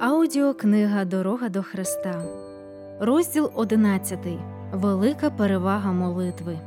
Аудіокнига Дорога до Христа, розділ 11. Велика перевага молитви.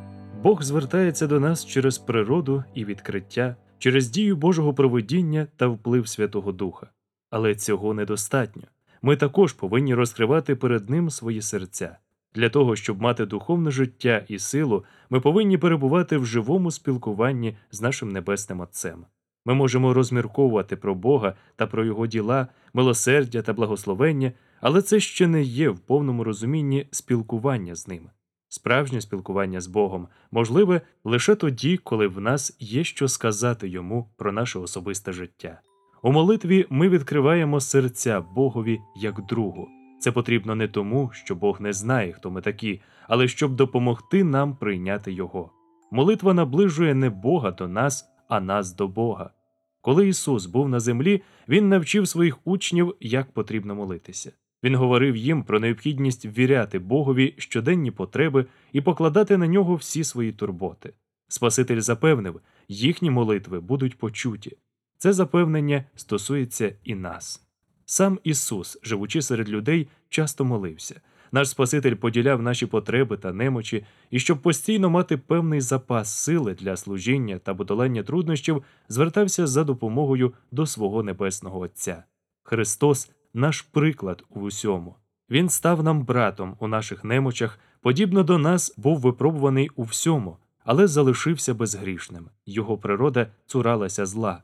Бог звертається до нас через природу і відкриття, через дію Божого провидіння та вплив Святого Духа. Але цього недостатньо. Ми також повинні розкривати перед Ним свої серця. Для того, щоб мати духовне життя і силу, ми повинні перебувати в живому спілкуванні з нашим Небесним Отцем. Ми можемо розмірковувати про Бога та про Його діла, милосердя та благословення, але це ще не є в повному розумінні спілкування з ним. Справжнє спілкування з Богом можливе лише тоді, коли в нас є що сказати йому про наше особисте життя. У молитві ми відкриваємо серця Богові як другу. Це потрібно не тому, що Бог не знає, хто ми такі, але щоб допомогти нам прийняти Його. Молитва наближує не Бога до нас, а нас до Бога. Коли Ісус був на землі, Він навчив своїх учнів, як потрібно молитися. Він говорив їм про необхідність ввіряти Богові щоденні потреби і покладати на нього всі свої турботи. Спаситель запевнив, їхні молитви будуть почуті. Це запевнення стосується і нас. Сам Ісус, живучи серед людей, часто молився. Наш Спаситель поділяв наші потреби та немочі, і щоб постійно мати певний запас сили для служіння та подолання труднощів, звертався за допомогою до свого небесного Отця. Христос наш приклад у усьому. Він став нам братом у наших немочах, подібно до нас був випробуваний у всьому, але залишився безгрішним. Його природа цуралася зла.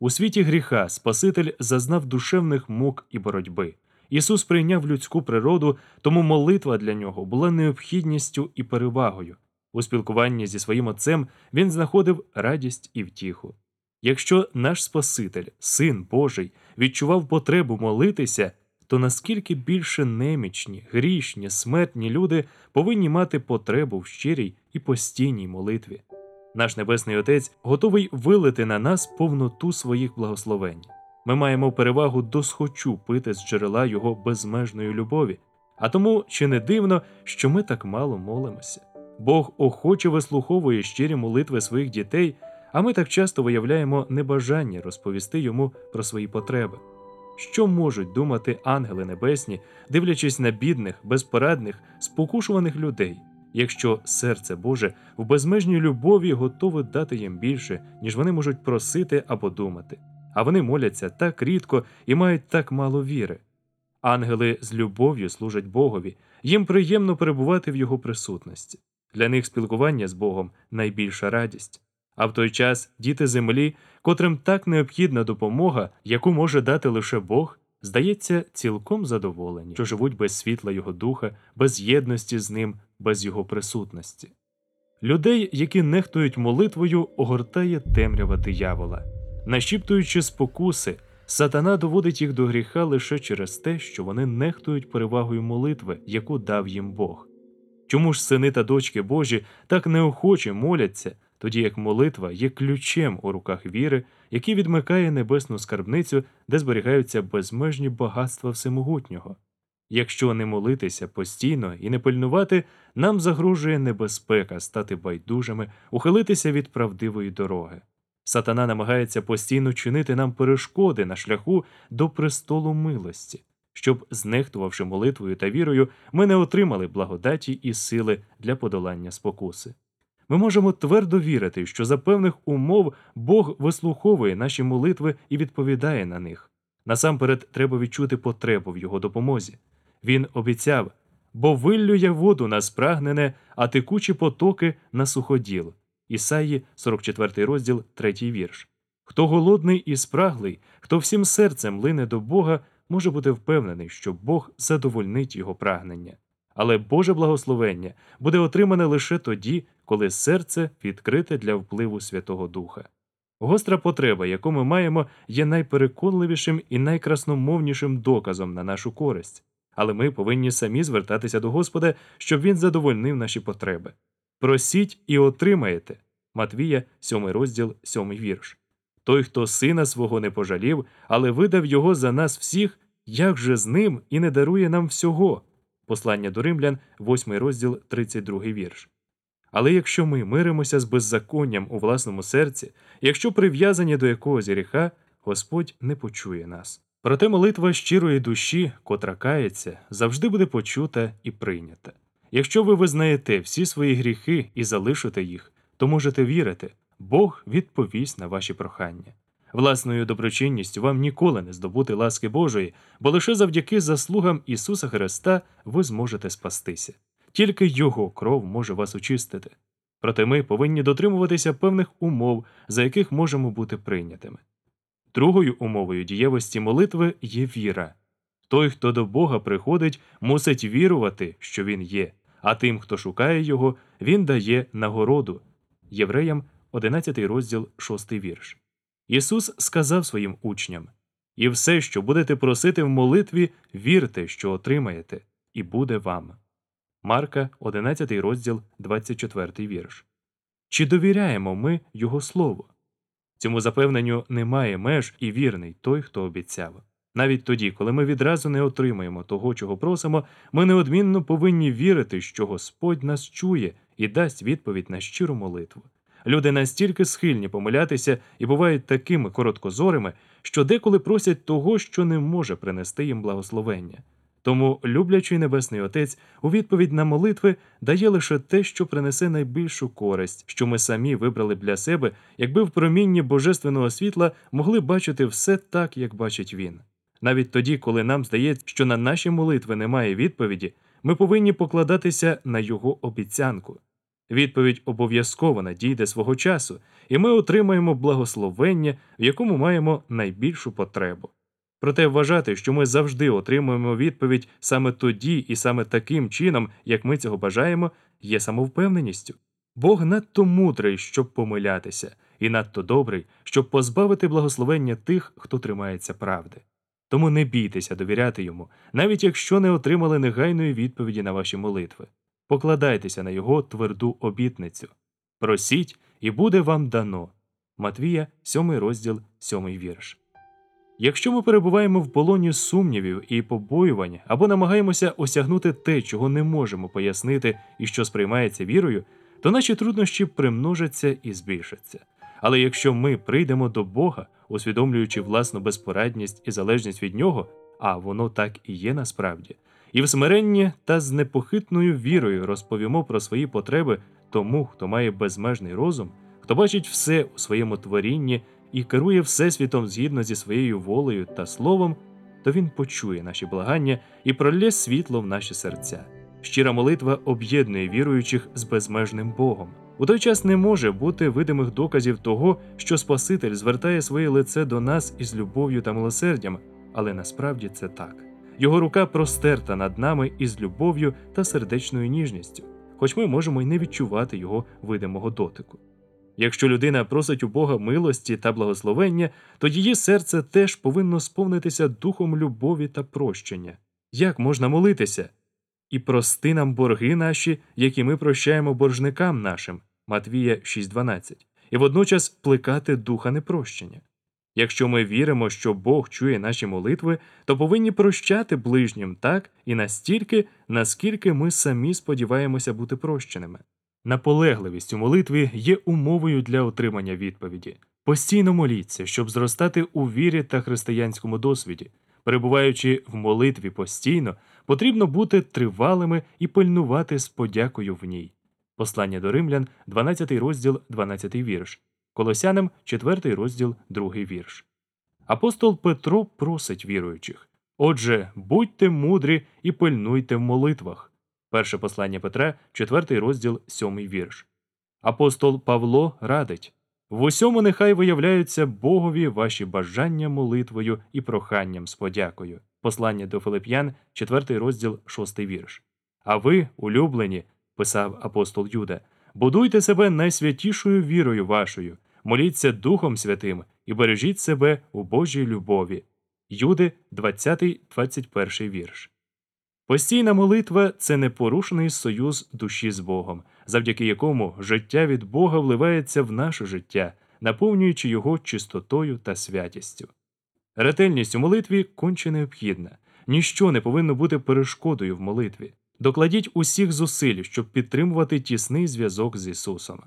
У світі гріха Спаситель зазнав душевних мук і боротьби. Ісус прийняв людську природу, тому молитва для нього була необхідністю і перевагою. У спілкуванні зі своїм Отцем він знаходив радість і втіху. Якщо наш Спаситель, Син Божий, відчував потребу молитися, то наскільки більше немічні, грішні, смертні люди повинні мати потребу в щирій і постійній молитві. Наш Небесний Отець готовий вилити на нас повноту своїх благословень. Ми маємо перевагу досхочу пити з джерела його безмежної любові, а тому чи не дивно, що ми так мало молимося. Бог охоче вислуховує щирі молитви своїх дітей, а ми так часто виявляємо небажання розповісти йому про свої потреби. Що можуть думати ангели небесні, дивлячись на бідних, безпорадних, спокушуваних людей, якщо серце Боже в безмежній любові готове дати їм більше, ніж вони можуть просити або думати? А вони моляться так рідко і мають так мало віри. Ангели з любов'ю служать Богові, їм приємно перебувати в його присутності. Для них спілкування з Богом найбільша радість. А в той час діти землі, котрим так необхідна допомога, яку може дати лише Бог, здається, цілком задоволені, що живуть без світла Його духа, без єдності з ним, без його присутності. Людей, які нехтують молитвою, огортає темрява диявола. Нашіптуючи спокуси, сатана доводить їх до гріха лише через те, що вони нехтують перевагою молитви, яку дав їм Бог. Чому ж сини та дочки Божі так неохоче моляться, тоді як молитва є ключем у руках віри, який відмикає небесну скарбницю, де зберігаються безмежні багатства всемогутнього? Якщо не молитися постійно і не пильнувати, нам загрожує небезпека стати байдужими, ухилитися від правдивої дороги. Сатана намагається постійно чинити нам перешкоди на шляху до престолу милості, щоб, знехтувавши молитвою та вірою, ми не отримали благодаті і сили для подолання спокуси. Ми можемо твердо вірити, що за певних умов Бог вислуховує наші молитви і відповідає на них. Насамперед треба відчути потребу в його допомозі. Він обіцяв бо виллю я воду на спрагнене, а текучі потоки на суходіл. Ісаї, 44 розділ, 3 вірш. Хто голодний і спраглий, хто всім серцем лине до Бога, може бути впевнений, що Бог задовольнить його прагнення. Але Боже благословення буде отримане лише тоді, коли серце відкрите для впливу Святого Духа. Гостра потреба, яку ми маємо, є найпереконливішим і найкрасномовнішим доказом на нашу користь, але ми повинні самі звертатися до Господа, щоб Він задовольнив наші потреби. Просіть і отримаєте. Матвія, 7 розділ, 7 вірш. Той, хто сина свого не пожалів, але видав його за нас всіх, як же з ним і не дарує нам всього. Послання до римлян, 8 розділ, 32 вірш. Але якщо ми миримося з беззаконням у власному серці, якщо прив'язані до якогось гріха, Господь не почує нас. Проте молитва щирої душі, котра кається, завжди буде почута і прийнята. Якщо ви визнаєте всі свої гріхи і залишите їх, то можете вірити, Бог відповість на ваші прохання. Власною доброчинністю вам ніколи не здобути ласки Божої, бо лише завдяки заслугам Ісуса Христа ви зможете спастися. Тільки Його кров може вас очистити. Проте ми повинні дотримуватися певних умов, за яких можемо бути прийнятими. Другою умовою дієвості молитви є віра. Той, хто до Бога приходить, мусить вірувати, що Він є, а тим, хто шукає Його, Він дає нагороду. Євреям 11 розділ 6 вірш. Ісус сказав своїм учням І все, що будете просити в молитві, вірте, що отримаєте, і буде вам. Марка, 11 розділ, 24 вірш. Чи довіряємо ми Його Слову? Цьому запевненню немає меж і вірний той, хто обіцяв. Навіть тоді, коли ми відразу не отримаємо того, чого просимо, ми неодмінно повинні вірити, що Господь нас чує і дасть відповідь на щиру молитву. Люди настільки схильні помилятися і бувають такими короткозорими, що деколи просять того, що не може принести їм благословення. Тому люблячий Небесний Отець у відповідь на молитви дає лише те, що принесе найбільшу користь, що ми самі вибрали для себе, якби в промінні божественного світла могли бачити все так, як бачить він. Навіть тоді, коли нам здається, що на наші молитви немає відповіді, ми повинні покладатися на його обіцянку. Відповідь обов'язково надійде свого часу, і ми отримаємо благословення, в якому маємо найбільшу потребу. Проте вважати, що ми завжди отримуємо відповідь саме тоді і саме таким чином, як ми цього бажаємо, є самовпевненістю. Бог надто мудрий, щоб помилятися, і надто добрий, щоб позбавити благословення тих, хто тримається правди. Тому не бійтеся довіряти йому, навіть якщо не отримали негайної відповіді на ваші молитви. Покладайтеся на його тверду обітницю. Просіть, і буде вам дано. Матвія, 7 розділ, 7 вірш. Якщо ми перебуваємо в полоні сумнівів і побоювань або намагаємося осягнути те, чого не можемо пояснити і що сприймається вірою, то наші труднощі примножаться і збільшаться. Але якщо ми прийдемо до Бога, усвідомлюючи власну безпорадність і залежність від Нього, а воно так і є насправді, і в смиренні та з непохитною вірою розповімо про свої потреби тому, хто має безмежний розум, хто бачить все у своєму творінні і керує Всесвітом згідно зі своєю волею та словом, то він почує наші благання і пролє світло в наші серця. Щира молитва об'єднує віруючих з безмежним Богом. У той час не може бути видимих доказів того, що Спаситель звертає своє лице до нас із любов'ю та милосердям, але насправді це так. Його рука простерта над нами із любов'ю та сердечною ніжністю, хоч ми можемо й не відчувати його видимого дотику. Якщо людина просить у Бога милості та благословення, то її серце теж повинно сповнитися духом любові та прощення. Як можна молитися? І прости нам борги наші, які ми прощаємо боржникам нашим, Матвія 6.12, і водночас плекати духа непрощення. Якщо ми віримо, що Бог чує наші молитви, то повинні прощати ближнім так і настільки, наскільки ми самі сподіваємося бути прощеними. Наполегливість у молитві є умовою для отримання відповіді. Постійно моліться, щоб зростати у вірі та християнському досвіді. Перебуваючи в молитві постійно, потрібно бути тривалими і пильнувати з подякою в ній. Послання до римлян, 12 розділ, 12 вірш, Колосянам, 4 розділ, 2 вірш. Апостол Петро просить віруючих Отже, будьте мудрі і пильнуйте в молитвах. Перше послання Петра, 4 розділ, 7 вірш. Апостол Павло радить в усьому нехай виявляються Богові ваші бажання молитвою і проханням з подякою. Послання до Филип'ян, 4 розділ, 6 вірш. А ви, улюблені, писав апостол Юда, будуйте себе найсвятішою вірою вашою, моліться Духом Святим і бережіть себе у Божій любові. Юди, 20-21 вірш. Постійна молитва це непорушний союз душі з Богом, завдяки якому життя від Бога вливається в наше життя, наповнюючи його чистотою та святістю. Ретельність у молитві конче необхідна, ніщо не повинно бути перешкодою в молитві. Докладіть усіх зусиль, щоб підтримувати тісний зв'язок з Ісусом.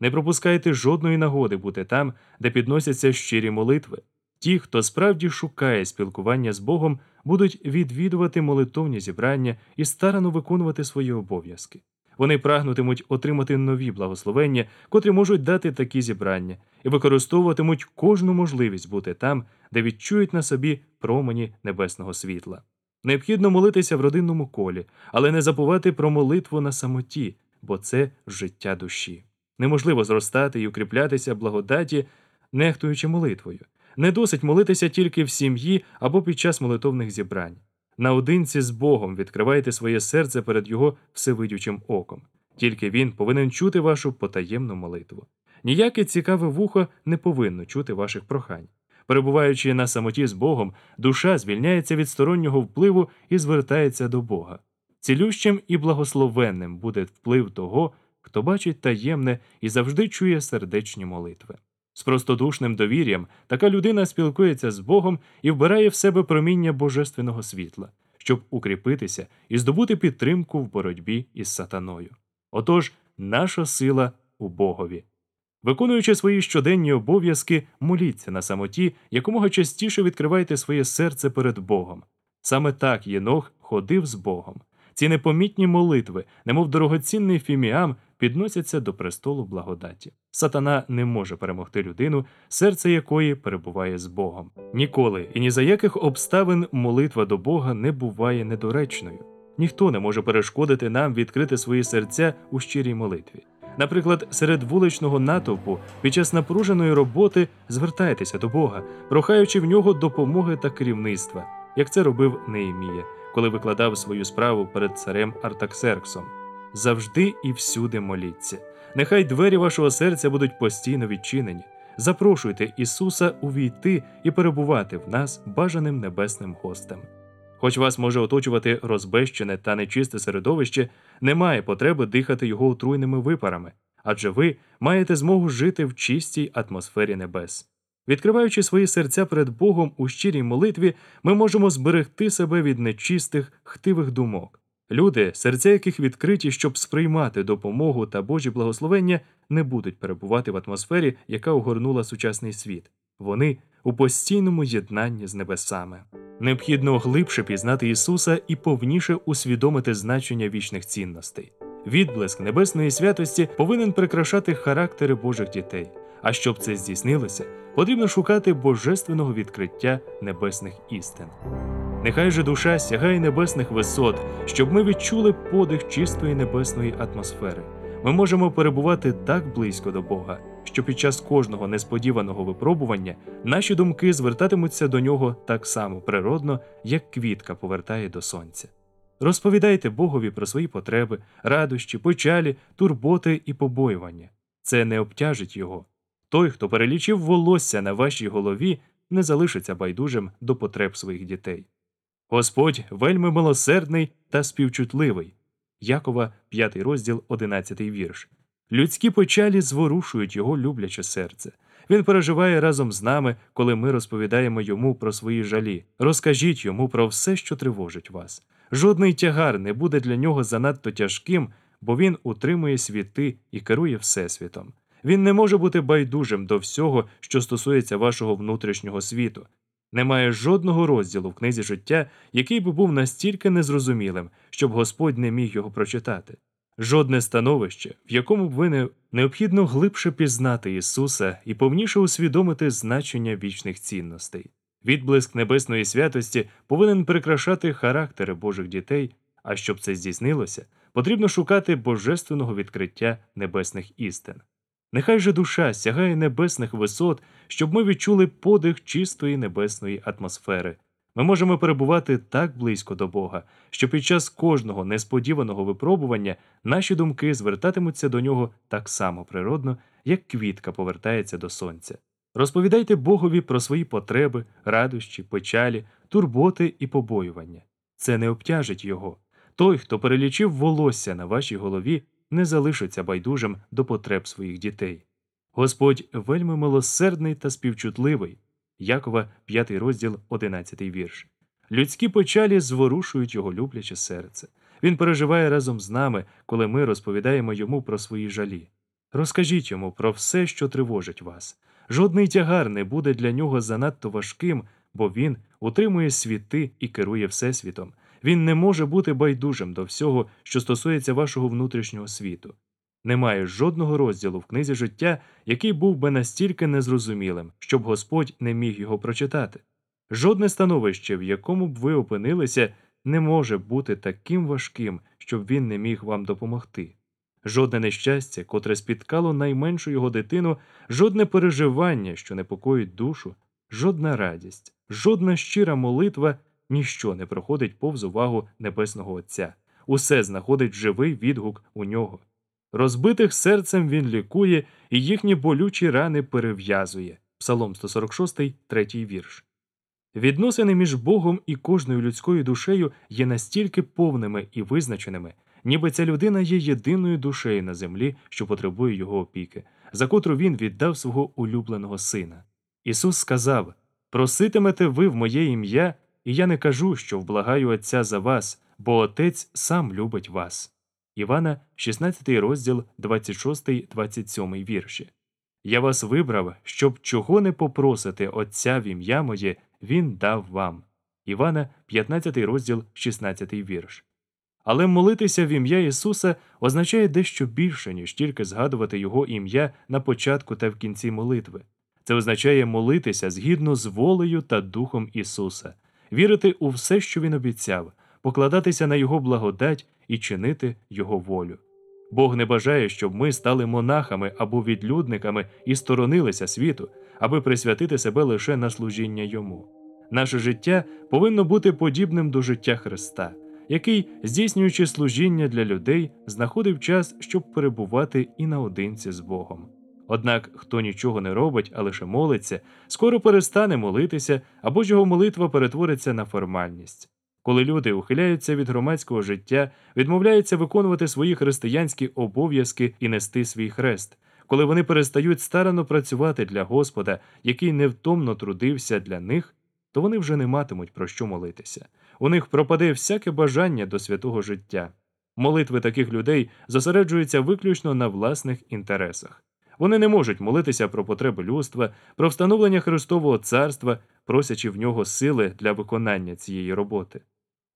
Не пропускайте жодної нагоди бути там, де підносяться щирі молитви. Ті, хто справді шукає спілкування з Богом, будуть відвідувати молитовні зібрання і старано виконувати свої обов'язки. Вони прагнутимуть отримати нові благословення, котрі можуть дати такі зібрання, і використовуватимуть кожну можливість бути там, де відчують на собі промені небесного світла. Необхідно молитися в родинному колі, але не забувати про молитву на самоті, бо це життя душі. Неможливо зростати і укріплятися благодаті, нехтуючи молитвою. Не досить молитися тільки в сім'ї або під час молитовних зібрань. Наодинці з Богом відкривайте своє серце перед Його всевидючим оком. Тільки Він повинен чути вашу потаємну молитву. Ніяке цікаве вухо не повинно чути ваших прохань. Перебуваючи на самоті з Богом, душа звільняється від стороннього впливу і звертається до Бога. Цілющим і благословенним буде вплив того, хто бачить таємне і завжди чує сердечні молитви. З простодушним довір'ям така людина спілкується з Богом і вбирає в себе проміння божественного світла, щоб укріпитися і здобути підтримку в боротьбі із сатаною. Отож, наша сила у Богові. Виконуючи свої щоденні обов'язки, моліться на самоті, якомога частіше відкривайте своє серце перед Богом. Саме так Єнох ходив з Богом. Ці непомітні молитви, немов дорогоцінний фіміам, підносяться до престолу благодаті. Сатана не може перемогти людину, серце якої перебуває з Богом. Ніколи і ні за яких обставин молитва до Бога не буває недоречною. Ніхто не може перешкодити нам відкрити свої серця у щирій молитві. Наприклад, серед вуличного натовпу під час напруженої роботи звертайтеся до Бога, прохаючи в нього допомоги та керівництва, як це робив Неємія, коли викладав свою справу перед царем Артаксерксом. Завжди і всюди моліться. Нехай двері вашого серця будуть постійно відчинені. Запрошуйте Ісуса увійти і перебувати в нас бажаним небесним гостем. Хоч вас може оточувати розбещене та нечисте середовище, немає потреби дихати його отруйними випарами, адже ви маєте змогу жити в чистій атмосфері небес. Відкриваючи свої серця перед Богом у щирій молитві, ми можемо зберегти себе від нечистих, хтивих думок. Люди, серця яких відкриті, щоб сприймати допомогу та Божі благословення, не будуть перебувати в атмосфері, яка огорнула сучасний світ. Вони у постійному єднанні з небесами. Необхідно глибше пізнати Ісуса і повніше усвідомити значення вічних цінностей. Відблиск небесної святості повинен прикрашати характери Божих дітей. А щоб це здійснилося, потрібно шукати божественного відкриття небесних істин. Нехай же душа сягає небесних висот, щоб ми відчули подих чистої небесної атмосфери. Ми можемо перебувати так близько до Бога, що під час кожного несподіваного випробування наші думки звертатимуться до нього так само природно, як квітка повертає до сонця. Розповідайте Богові про свої потреби, радощі, печалі, турботи і побоювання. Це не обтяжить його. Той, хто перелічив волосся на вашій голові, не залишиться байдужим до потреб своїх дітей. Господь вельми милосердний та співчутливий. Якова, 5 розділ, 11 вірш. Людські печалі зворушують його любляче серце. Він переживає разом з нами, коли ми розповідаємо йому про свої жалі. Розкажіть йому про все, що тривожить вас. Жодний тягар не буде для нього занадто тяжким, бо він утримує світи і керує Всесвітом. Він не може бути байдужим до всього, що стосується вашого внутрішнього світу. Немає жодного розділу в книзі життя, який би був настільки незрозумілим, щоб Господь не міг його прочитати. Жодне становище, в якому б ви не необхідно глибше пізнати Ісуса і повніше усвідомити значення вічних цінностей. Відблиск небесної святості повинен прикрашати характери Божих дітей, а щоб це здійснилося, потрібно шукати божественного відкриття небесних істин. Нехай же душа сягає небесних висот, щоб ми відчули подих чистої небесної атмосфери. Ми можемо перебувати так близько до Бога, що під час кожного несподіваного випробування наші думки звертатимуться до нього так само природно, як квітка повертається до сонця. Розповідайте Богові про свої потреби, радощі, печалі, турботи і побоювання. Це не обтяжить його. Той, хто перелічив волосся на вашій голові, не залишиться байдужим до потреб своїх дітей. Господь вельми милосердний та співчутливий. Якова, 5 розділ, 11 вірш. Людські печалі зворушують його любляче серце. Він переживає разом з нами, коли ми розповідаємо йому про свої жалі. Розкажіть йому про все, що тривожить вас. Жодний тягар не буде для нього занадто важким, бо він утримує світи і керує Всесвітом. Він не може бути байдужим до всього, що стосується вашого внутрішнього світу. Немає жодного розділу в книзі життя, який був би настільки незрозумілим, щоб Господь не міг його прочитати. Жодне становище, в якому б ви опинилися, не може бути таким важким, щоб він не міг вам допомогти. Жодне нещастя, котре спіткало найменшу його дитину, жодне переживання, що непокоїть душу, жодна радість, жодна щира молитва, ніщо не проходить повз увагу Небесного Отця. Усе знаходить живий відгук у нього. Розбитих серцем він лікує і їхні болючі рани перев'язує. Псалом 146, 3 вірш. Відносини між Богом і кожною людською душею є настільки повними і визначеними, ніби ця людина є єдиною душею на землі, що потребує його опіки, за котру він віддав свого улюбленого сина. Ісус сказав: Проситимете ви в моє ім'я, і я не кажу, що вблагаю Отця за вас, бо Отець сам любить вас. Івана, 16 розділ, 26-27 вірші. Я вас вибрав, щоб чого не попросите Отця в ім'я моє, Він дав вам. Івана, 15 розділ, 16 вірш. Але молитися в ім'я Ісуса означає дещо більше, ніж тільки згадувати Його ім'я на початку та в кінці молитви. Це означає молитися згідно з волею та Духом Ісуса, вірити у все, що Він обіцяв, покладатися на Його благодать і чинити Його волю. Бог не бажає, щоб ми стали монахами або відлюдниками і сторонилися світу, аби присвятити себе лише на служіння йому. Наше життя повинно бути подібним до життя Христа, який, здійснюючи служіння для людей, знаходив час, щоб перебувати і наодинці з Богом. Однак, хто нічого не робить, а лише молиться, скоро перестане молитися або ж його молитва перетвориться на формальність. Коли люди ухиляються від громадського життя, відмовляються виконувати свої християнські обов'язки і нести свій хрест, коли вони перестають старано працювати для Господа, який невтомно трудився для них, то вони вже не матимуть про що молитися. У них пропаде всяке бажання до святого життя. Молитви таких людей зосереджуються виключно на власних інтересах. Вони не можуть молитися про потреби людства, про встановлення Христового царства, просячи в нього сили для виконання цієї роботи.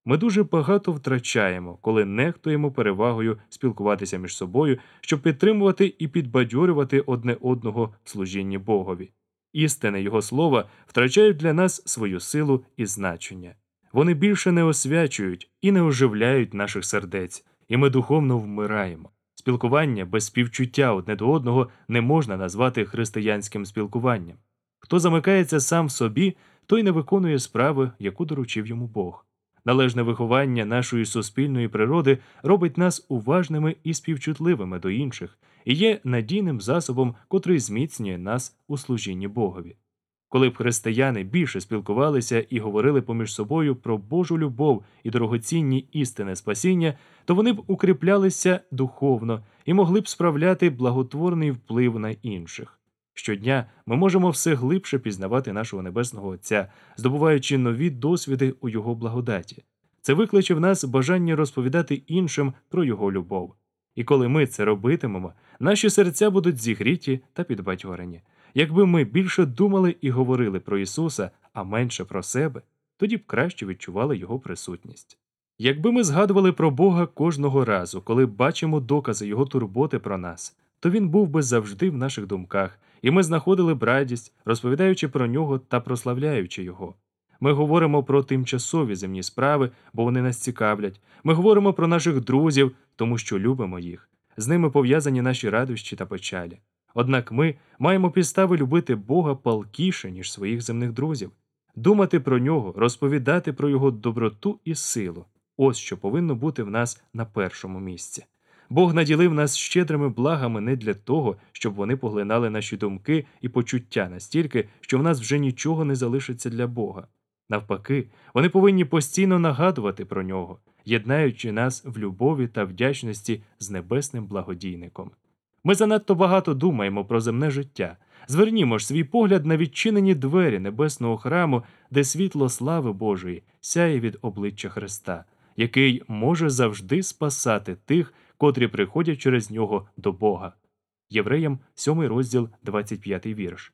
Ми дуже багато втрачаємо, коли нехтуємо перевагою спілкуватися між собою, щоб підтримувати і підбадьорювати одне одного в служінні Богові. Істини Його слова втрачають для нас свою силу і значення. Вони більше не освячують і не оживляють наших сердець, і ми духовно вмираємо. Спілкування без співчуття одне до одного не можна назвати християнським спілкуванням. Хто замикається сам в собі, той не виконує справи, яку доручив йому Бог. Належне виховання нашої суспільної природи робить нас уважними і співчутливими до інших і є надійним засобом, котрий зміцнює нас у служінні Богові. Коли б християни більше спілкувалися і говорили поміж собою про Божу любов і дорогоцінні істини спасіння, то вони б укріплялися духовно і могли б справляти благотворний вплив на інших. Щодня ми можемо все глибше пізнавати нашого Небесного Отця, здобуваючи нові досвіди у Його благодаті. Це викличе в нас бажання розповідати іншим про Його любов. І коли ми це робитимемо, наші серця будуть зігріті та підбадьорені. Якби ми більше думали і говорили про Ісуса, а менше про себе, тоді б краще відчували Його присутність. Якби ми згадували про Бога кожного разу, коли бачимо докази Його турботи про нас, то Він був би завжди в наших думках, і ми знаходили б радість, розповідаючи про нього та прославляючи Його. Ми говоримо про тимчасові земні справи, бо вони нас цікавлять. Ми говоримо про наших друзів, тому що любимо їх. З ними пов'язані наші радощі та печалі. Однак ми маємо підстави любити Бога палкіше, ніж своїх земних друзів, думати про нього, розповідати про його доброту і силу. Ось що повинно бути в нас на першому місці. Бог наділив нас щедрими благами не для того, щоб вони поглинали наші думки і почуття настільки, що в нас вже нічого не залишиться для Бога. Навпаки, вони повинні постійно нагадувати про нього, єднаючи нас в любові та вдячності з небесним благодійником. Ми занадто багато думаємо про земне життя. Звернімо ж свій погляд на відчинені двері небесного храму, де світло слави Божої сяє від обличчя Христа, який може завжди спасати тих, котрі приходять через нього до Бога. Євреям 7 розділ 25 вірш.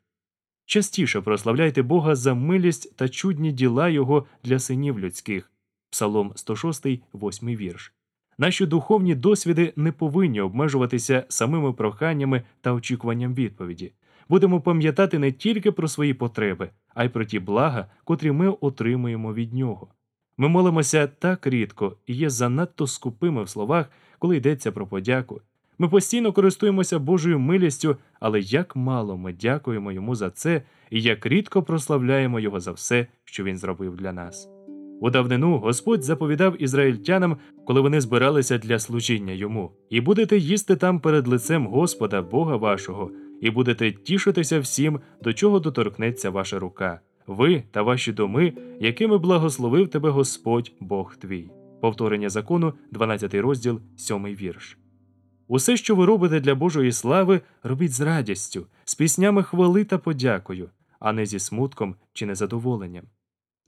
Частіше прославляйте Бога за милість та чудні діла Його для синів людських. Псалом 106, 8 вірш. Наші духовні досвіди не повинні обмежуватися самими проханнями та очікуванням відповіді. Будемо пам'ятати не тільки про свої потреби, а й про ті блага, котрі ми отримуємо від нього. Ми молимося так рідко і є занадто скупими в словах, коли йдеться про подяку. Ми постійно користуємося Божою милістю, але як мало ми дякуємо йому за це і як рідко прославляємо його за все, що він зробив для нас. У давнину Господь заповідав ізраїльтянам, коли вони збиралися для служіння йому, і будете їсти там перед лицем Господа, Бога вашого, і будете тішитися всім, до чого доторкнеться ваша рука, ви та ваші доми, якими благословив тебе Господь Бог твій. Повторення закону, 12 розділ, 7 вірш. Усе, що ви робите для Божої слави, робіть з радістю, з піснями хвали та подякою, а не зі смутком чи незадоволенням.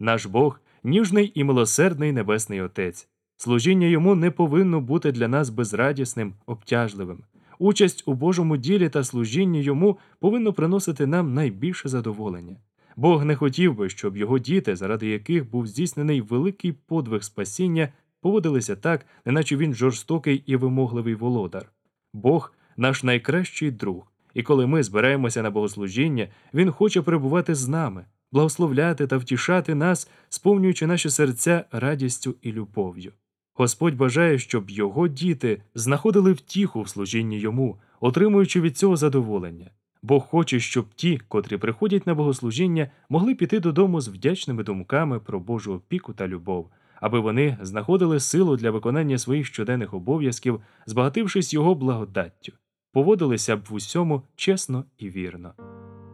Наш Бог ніжний і милосердний Небесний Отець. Служіння йому не повинно бути для нас безрадісним, обтяжливим. Участь у Божому ділі та служінні йому повинно приносити нам найбільше задоволення. Бог не хотів би, щоб його діти, заради яких був здійснений великий подвиг спасіння, поводилися так, неначе він жорстокий і вимогливий володар. Бог наш найкращий друг, і коли ми збираємося на богослужіння, Він хоче перебувати з нами, благословляти та втішати нас, сповнюючи наші серця радістю і любов'ю. Господь бажає, щоб його діти знаходили втіху в служінні йому, отримуючи від цього задоволення. Бог хоче, щоб ті, котрі приходять на богослужіння, могли піти додому з вдячними думками про Божу опіку та любов, аби вони знаходили силу для виконання своїх щоденних обов'язків, збагатившись його благодаттю, поводилися б в усьому чесно і вірно.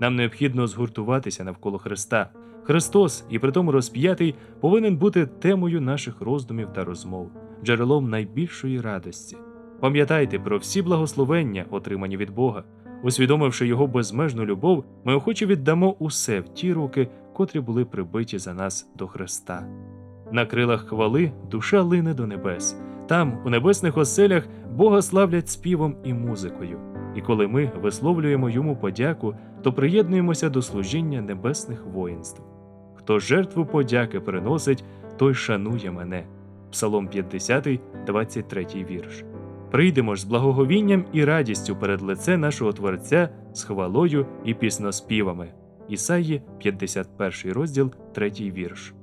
Нам необхідно згуртуватися навколо Христа. Христос, і притому розп'ятий, повинен бути темою наших роздумів та розмов, джерелом найбільшої радості. Пам'ятайте про всі благословення, отримані від Бога. Усвідомивши його безмежну любов, ми охоче віддамо усе в ті руки, котрі були прибиті за нас до Христа. На крилах хвали душа лине до небес. Там, у небесних оселях, Бога славлять співом і музикою. І коли ми висловлюємо йому подяку, то приєднуємося до служіння небесних воїнств. Хто жертву подяки приносить, той шанує мене. Псалом 50, 23 вірш. Прийдемо ж з благоговінням і радістю перед лице нашого Творця з хвалою і пісноспівами. Ісаї, 51 розділ, 3 вірш.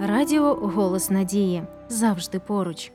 Радіо Голос Надії завжди поруч.